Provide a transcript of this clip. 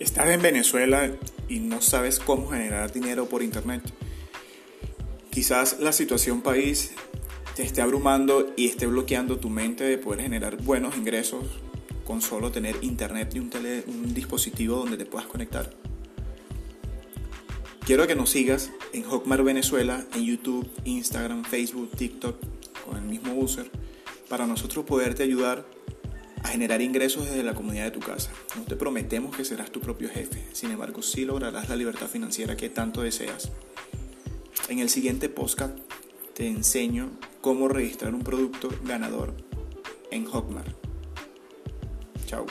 Estás en Venezuela y no sabes cómo generar dinero por internet. Quizás la situación país te esté abrumando y esté bloqueando tu mente de poder generar buenos ingresos con solo tener internet y un, un dispositivo donde te puedas conectar. Quiero que nos sigas en Hawkmar Venezuela, en YouTube, Instagram, Facebook, TikTok, con el mismo user, para nosotros poderte ayudar a generar ingresos desde la comunidad de tu casa. No te prometemos que serás tu propio jefe, sin embargo sí lograrás la libertad financiera que tanto deseas. En el siguiente podcast te enseño cómo registrar un producto ganador en Hotmart. Chao.